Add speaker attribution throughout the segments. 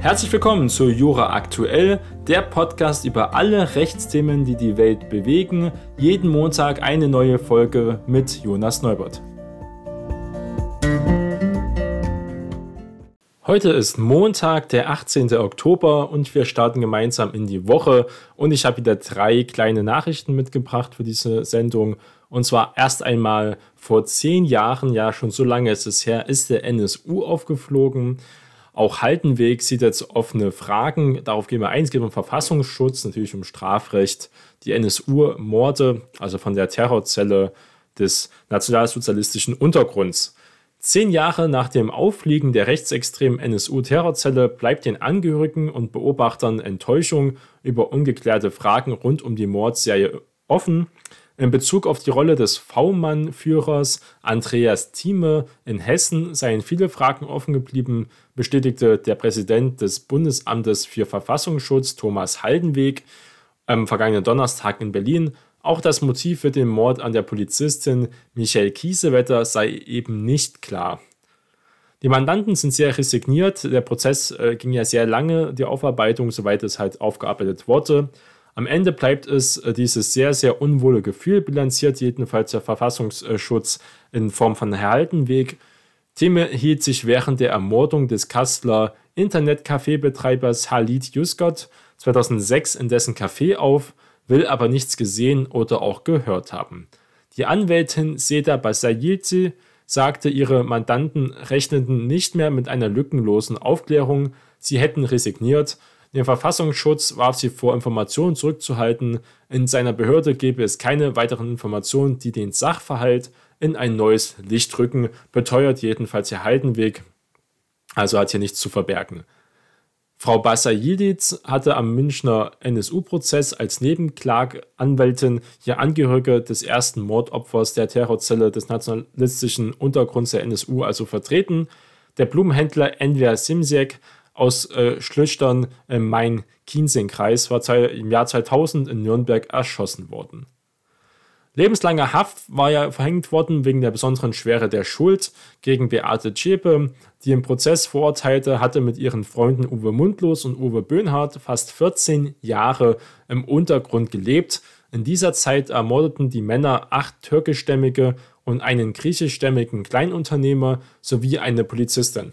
Speaker 1: Herzlich willkommen zu Jura Aktuell, der Podcast über alle Rechtsthemen, die die Welt bewegen. Jeden Montag eine neue Folge mit Jonas Neubert. Heute ist Montag, der 18. Oktober und wir starten gemeinsam in die Woche. Und ich habe wieder drei kleine Nachrichten mitgebracht für diese Sendung. Und zwar erst einmal vor zehn Jahren, ja schon so lange ist es her, ist der NSU aufgeflogen. Auch Haltenweg sieht jetzt offene Fragen. Darauf gehen wir ein. Es geht um Verfassungsschutz, natürlich um Strafrecht. Die NSU-Morde, also von der Terrorzelle des nationalsozialistischen Untergrunds. Zehn Jahre nach dem Auffliegen der rechtsextremen NSU-Terrorzelle bleibt den Angehörigen und Beobachtern Enttäuschung über ungeklärte Fragen rund um die Mordserie offen. In Bezug auf die Rolle des V-Mann-Führers Andreas Thieme in Hessen seien viele Fragen offen geblieben, bestätigte der Präsident des Bundesamtes für Verfassungsschutz Thomas Haldenweg am vergangenen Donnerstag in Berlin auch das Motiv für den Mord an der Polizistin Michelle Kiesewetter sei eben nicht klar. Die Mandanten sind sehr resigniert. Der Prozess äh, ging ja sehr lange, die Aufarbeitung, soweit es halt aufgearbeitet wurde. Am Ende bleibt es äh, dieses sehr, sehr unwohle Gefühl, bilanziert jedenfalls der Verfassungsschutz in Form von Erhaltenweg. Thieme hielt sich während der Ermordung des Kastler Internetcafé-Betreibers Halid Yusgott 2006 in dessen Café auf will aber nichts gesehen oder auch gehört haben. Die Anwältin Seda Basayilzi sagte, ihre Mandanten rechneten nicht mehr mit einer lückenlosen Aufklärung, sie hätten resigniert. Den Verfassungsschutz warf sie vor, Informationen zurückzuhalten. In seiner Behörde gebe es keine weiteren Informationen, die den Sachverhalt in ein neues Licht rücken, beteuert jedenfalls Herr Heidenweg. Also hat hier nichts zu verbergen. Frau Basayildiz hatte am Münchner NSU-Prozess als Nebenklageanwältin hier Angehörige des ersten Mordopfers der Terrorzelle des nationalistischen Untergrunds der NSU also vertreten. Der Blumenhändler Enver Simsek aus äh, Schlüchtern im Main-Kinzing-Kreis war im Jahr 2000 in Nürnberg erschossen worden. Lebenslange Haft war ja verhängt worden wegen der besonderen Schwere der Schuld gegen Beate Zschäpe, die im Prozess verurteilte, hatte mit ihren Freunden Uwe Mundlos und Uwe Böhnhardt fast 14 Jahre im Untergrund gelebt. In dieser Zeit ermordeten die Männer acht türkischstämmige und einen griechischstämmigen Kleinunternehmer sowie eine Polizistin.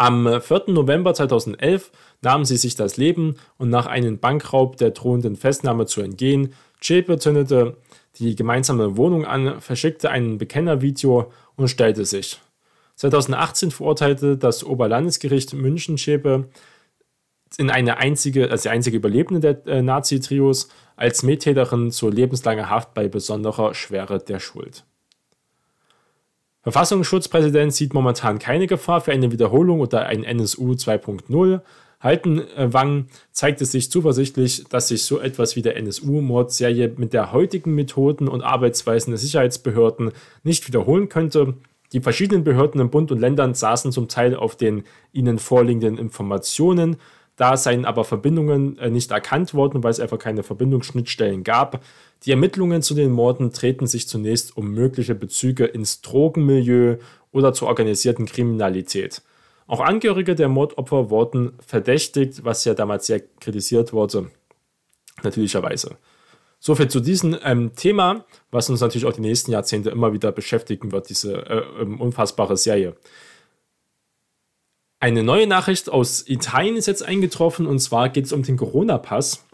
Speaker 1: Am 4. November 2011 nahmen sie sich das Leben und nach einem Bankraub der drohenden Festnahme zu entgehen, Chepe zündete die gemeinsame Wohnung an, verschickte ein Bekennervideo und stellte sich. 2018 verurteilte das Oberlandesgericht München Chepe in eine einzige, als die einzige Überlebende der äh, Nazi-Trios als Mittäterin zur lebenslangen Haft bei besonderer Schwere der Schuld. Verfassungsschutzpräsident sieht momentan keine Gefahr für eine Wiederholung oder ein NSU 2.0. Haltenwang zeigte sich zuversichtlich, dass sich so etwas wie der NSU-Mordserie mit der heutigen Methoden und Arbeitsweisen der Sicherheitsbehörden nicht wiederholen könnte. Die verschiedenen Behörden in Bund und Ländern saßen zum Teil auf den ihnen vorliegenden Informationen. Da seien aber Verbindungen äh, nicht erkannt worden, weil es einfach keine Verbindungsschnittstellen gab. Die Ermittlungen zu den Morden treten sich zunächst um mögliche Bezüge ins Drogenmilieu oder zur organisierten Kriminalität. Auch Angehörige der Mordopfer wurden verdächtigt, was ja damals sehr kritisiert wurde. Natürlicherweise. Soviel zu diesem ähm, Thema, was uns natürlich auch die nächsten Jahrzehnte immer wieder beschäftigen wird, diese äh, ähm, unfassbare Serie. Eine neue Nachricht aus Italien ist jetzt eingetroffen und zwar geht es um den Corona-Pass.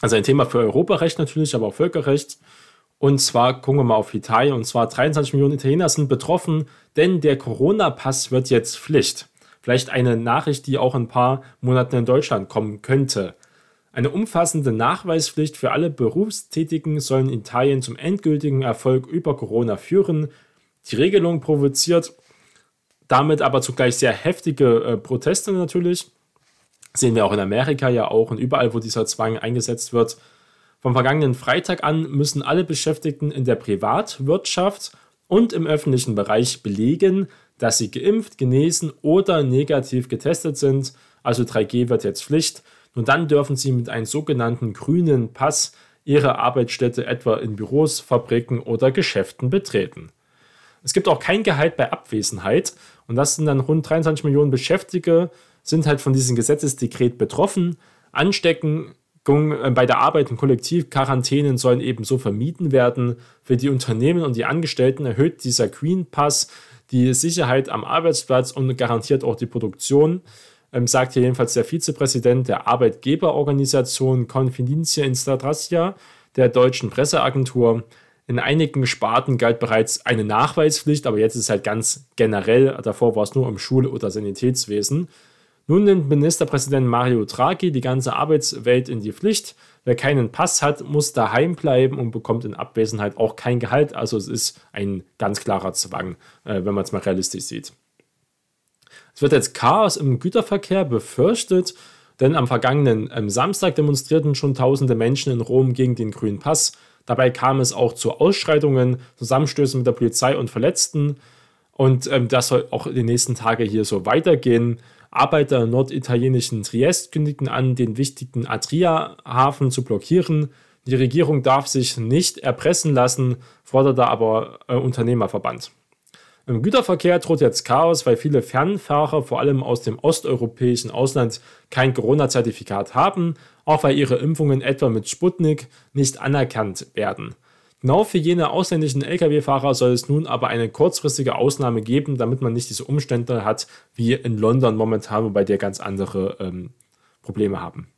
Speaker 1: Also ein Thema für Europarecht natürlich, aber auch Völkerrecht. Und zwar gucken wir mal auf Italien. Und zwar 23 Millionen Italiener sind betroffen, denn der Corona-Pass wird jetzt Pflicht. Vielleicht eine Nachricht, die auch in ein paar Monaten in Deutschland kommen könnte. Eine umfassende Nachweispflicht für alle Berufstätigen soll in Italien zum endgültigen Erfolg über Corona führen. Die Regelung provoziert damit aber zugleich sehr heftige äh, Proteste natürlich. Sehen wir auch in Amerika ja auch und überall, wo dieser Zwang eingesetzt wird. Vom vergangenen Freitag an müssen alle Beschäftigten in der Privatwirtschaft und im öffentlichen Bereich belegen, dass sie geimpft, genesen oder negativ getestet sind. Also 3G wird jetzt Pflicht. Nur dann dürfen sie mit einem sogenannten grünen Pass ihre Arbeitsstätte etwa in Büros, Fabriken oder Geschäften betreten. Es gibt auch kein Gehalt bei Abwesenheit und das sind dann rund 23 Millionen Beschäftigte sind halt von diesem Gesetzesdekret betroffen. Anstecken äh, bei der Arbeit in Kollektivquarantänen sollen ebenso vermieden werden. Für die Unternehmen und die Angestellten erhöht dieser Green Pass die Sicherheit am Arbeitsplatz und garantiert auch die Produktion, ähm, sagt hier jedenfalls der Vizepräsident der Arbeitgeberorganisation Confidencia Instatracia der deutschen Presseagentur. In einigen Sparten galt bereits eine Nachweispflicht, aber jetzt ist es halt ganz generell. Davor war es nur im Schule- oder Sanitätswesen. Nun nimmt Ministerpräsident Mario Draghi die ganze Arbeitswelt in die Pflicht. Wer keinen Pass hat, muss daheim bleiben und bekommt in Abwesenheit auch kein Gehalt. Also es ist ein ganz klarer Zwang, äh, wenn man es mal realistisch sieht. Es wird jetzt Chaos im Güterverkehr befürchtet, denn am vergangenen ähm, Samstag demonstrierten schon tausende Menschen in Rom gegen den grünen Pass. Dabei kam es auch zu Ausschreitungen, Zusammenstößen mit der Polizei und Verletzten. Und ähm, das soll auch in den nächsten Tagen hier so weitergehen. Arbeiter im norditalienischen Triest kündigten an, den wichtigen Adria-Hafen zu blockieren. Die Regierung darf sich nicht erpressen lassen, forderte aber äh, Unternehmerverband. Im Güterverkehr droht jetzt Chaos, weil viele Fernfahrer, vor allem aus dem osteuropäischen Ausland, kein Corona-Zertifikat haben, auch weil ihre Impfungen etwa mit Sputnik nicht anerkannt werden. Genau für jene ausländischen Lkw-Fahrer soll es nun aber eine kurzfristige Ausnahme geben, damit man nicht diese Umstände hat wie in London momentan, wobei die ganz andere ähm, Probleme haben.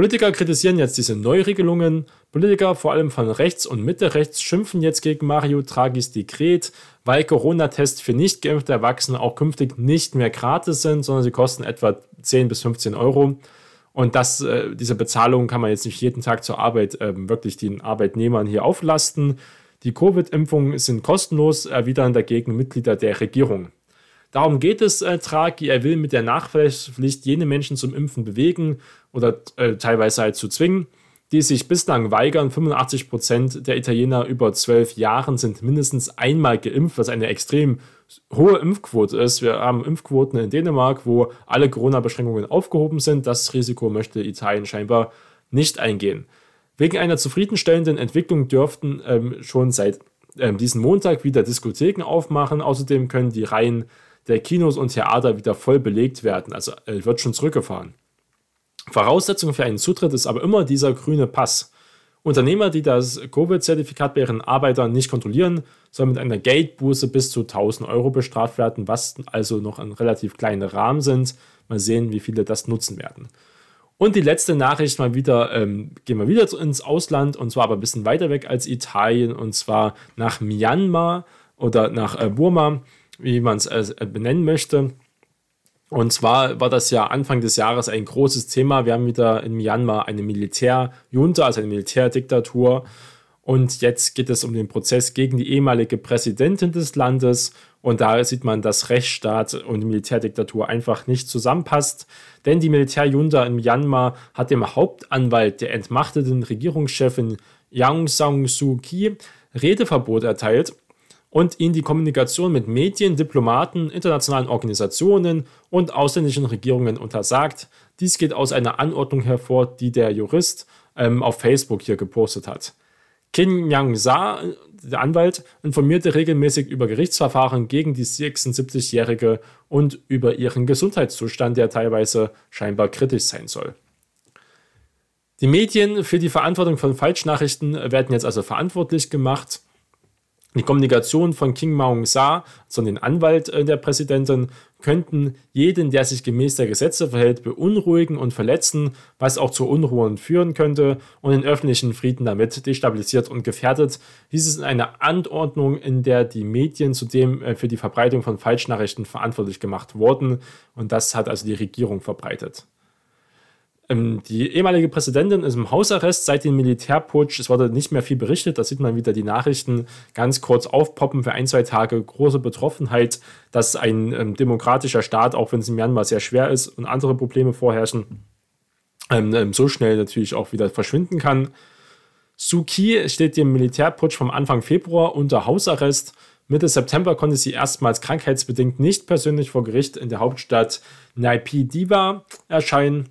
Speaker 1: Politiker kritisieren jetzt diese Neuregelungen. Politiker, vor allem von rechts und Mitte rechts, schimpfen jetzt gegen Mario Draghis Dekret, weil Corona-Tests für nicht geimpfte Erwachsene auch künftig nicht mehr gratis sind, sondern sie kosten etwa 10 bis 15 Euro. Und das, äh, diese Bezahlung kann man jetzt nicht jeden Tag zur Arbeit äh, wirklich den Arbeitnehmern hier auflasten. Die Covid-Impfungen sind kostenlos, erwidern dagegen Mitglieder der Regierung. Darum geht es äh, Draghi. Er will mit der Nachweispflicht jene Menschen zum Impfen bewegen oder äh, teilweise halt zu zwingen, die sich bislang weigern. 85 Prozent der Italiener über zwölf Jahren sind mindestens einmal geimpft, was eine extrem hohe Impfquote ist. Wir haben Impfquoten in Dänemark, wo alle Corona-Beschränkungen aufgehoben sind. Das Risiko möchte Italien scheinbar nicht eingehen. Wegen einer zufriedenstellenden Entwicklung dürften ähm, schon seit ähm, diesem Montag wieder Diskotheken aufmachen. Außerdem können die Reihen der Kinos und Theater wieder voll belegt werden. Also äh, wird schon zurückgefahren. Voraussetzung für einen Zutritt ist aber immer dieser grüne Pass. Unternehmer, die das Covid-Zertifikat bei ihren Arbeitern nicht kontrollieren, sollen mit einer Geldbuße bis zu 1000 Euro bestraft werden, was also noch ein relativ kleiner Rahmen sind. Mal sehen, wie viele das nutzen werden. Und die letzte Nachricht mal wieder, ähm, gehen wir wieder ins Ausland und zwar aber ein bisschen weiter weg als Italien und zwar nach Myanmar oder nach äh, Burma, wie man es äh, benennen möchte. Und zwar war das ja Anfang des Jahres ein großes Thema. Wir haben wieder in Myanmar eine Militärjunta, also eine Militärdiktatur. Und jetzt geht es um den Prozess gegen die ehemalige Präsidentin des Landes. Und da sieht man, dass Rechtsstaat und Militärdiktatur einfach nicht zusammenpasst. Denn die Militärjunta in Myanmar hat dem Hauptanwalt der entmachteten Regierungschefin Yang Sang Suu Kyi Redeverbot erteilt und ihnen die Kommunikation mit Medien, Diplomaten, internationalen Organisationen und ausländischen Regierungen untersagt. Dies geht aus einer Anordnung hervor, die der Jurist ähm, auf Facebook hier gepostet hat. Kim Yang-sa, der Anwalt, informierte regelmäßig über Gerichtsverfahren gegen die 76-Jährige und über ihren Gesundheitszustand, der teilweise scheinbar kritisch sein soll. Die Medien für die Verantwortung von Falschnachrichten werden jetzt also verantwortlich gemacht. Die Kommunikation von King Maung Sa, also den Anwalt äh, der Präsidentin, könnten jeden, der sich gemäß der Gesetze verhält, beunruhigen und verletzen, was auch zu Unruhen führen könnte und den öffentlichen Frieden damit destabilisiert und gefährdet. Dies ist eine Anordnung, in der die Medien zudem äh, für die Verbreitung von Falschnachrichten verantwortlich gemacht wurden und das hat also die Regierung verbreitet. Ähm, die ehemalige Präsidentin ist im Hausarrest seit dem Militärputsch. Es wurde nicht mehr viel berichtet. Da sieht man wieder die Nachrichten ganz kurz aufpoppen für ein, zwei Tage. Große Betroffenheit, dass ein ähm, demokratischer Staat, auch wenn es in Myanmar sehr schwer ist und andere Probleme vorherrschen, ähm, ähm so schnell natürlich auch wieder verschwinden kann. Suu Kyi steht dem Militärputsch vom Anfang Februar unter Hausarrest. Mitte September konnte sie erstmals krankheitsbedingt nicht persönlich vor Gericht in der Hauptstadt Naypyidaw erscheinen.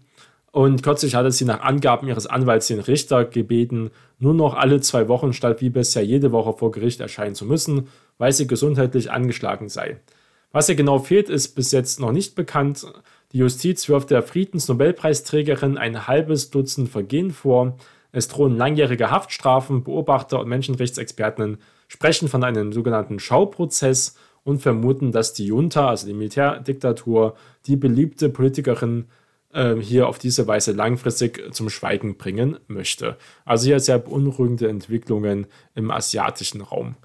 Speaker 1: Und kürzlich hatte sie nach Angaben ihres Anwalts den Richter gebeten, nur noch alle zwei Wochen statt wie bisher jede Woche vor Gericht erscheinen zu müssen, weil sie gesundheitlich angeschlagen sei. Was ihr genau fehlt, ist bis jetzt noch nicht bekannt. Die Justiz wirft der Friedensnobelpreisträgerin ein halbes Dutzend Vergehen vor. Es drohen langjährige Haftstrafen. Beobachter und Menschenrechtsexperten sprechen von einem sogenannten Schauprozess und vermuten, dass die Junta, also die Militärdiktatur, die beliebte Politikerin hier auf diese Weise langfristig zum Schweigen bringen möchte. Also hier sehr beunruhigende Entwicklungen im asiatischen Raum.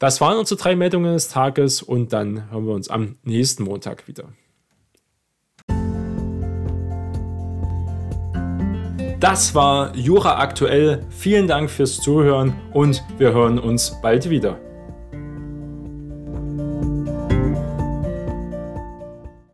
Speaker 1: Das waren unsere drei Meldungen des Tages und dann hören wir uns am nächsten Montag wieder. Das war Jura aktuell. Vielen Dank fürs Zuhören und wir hören uns bald wieder.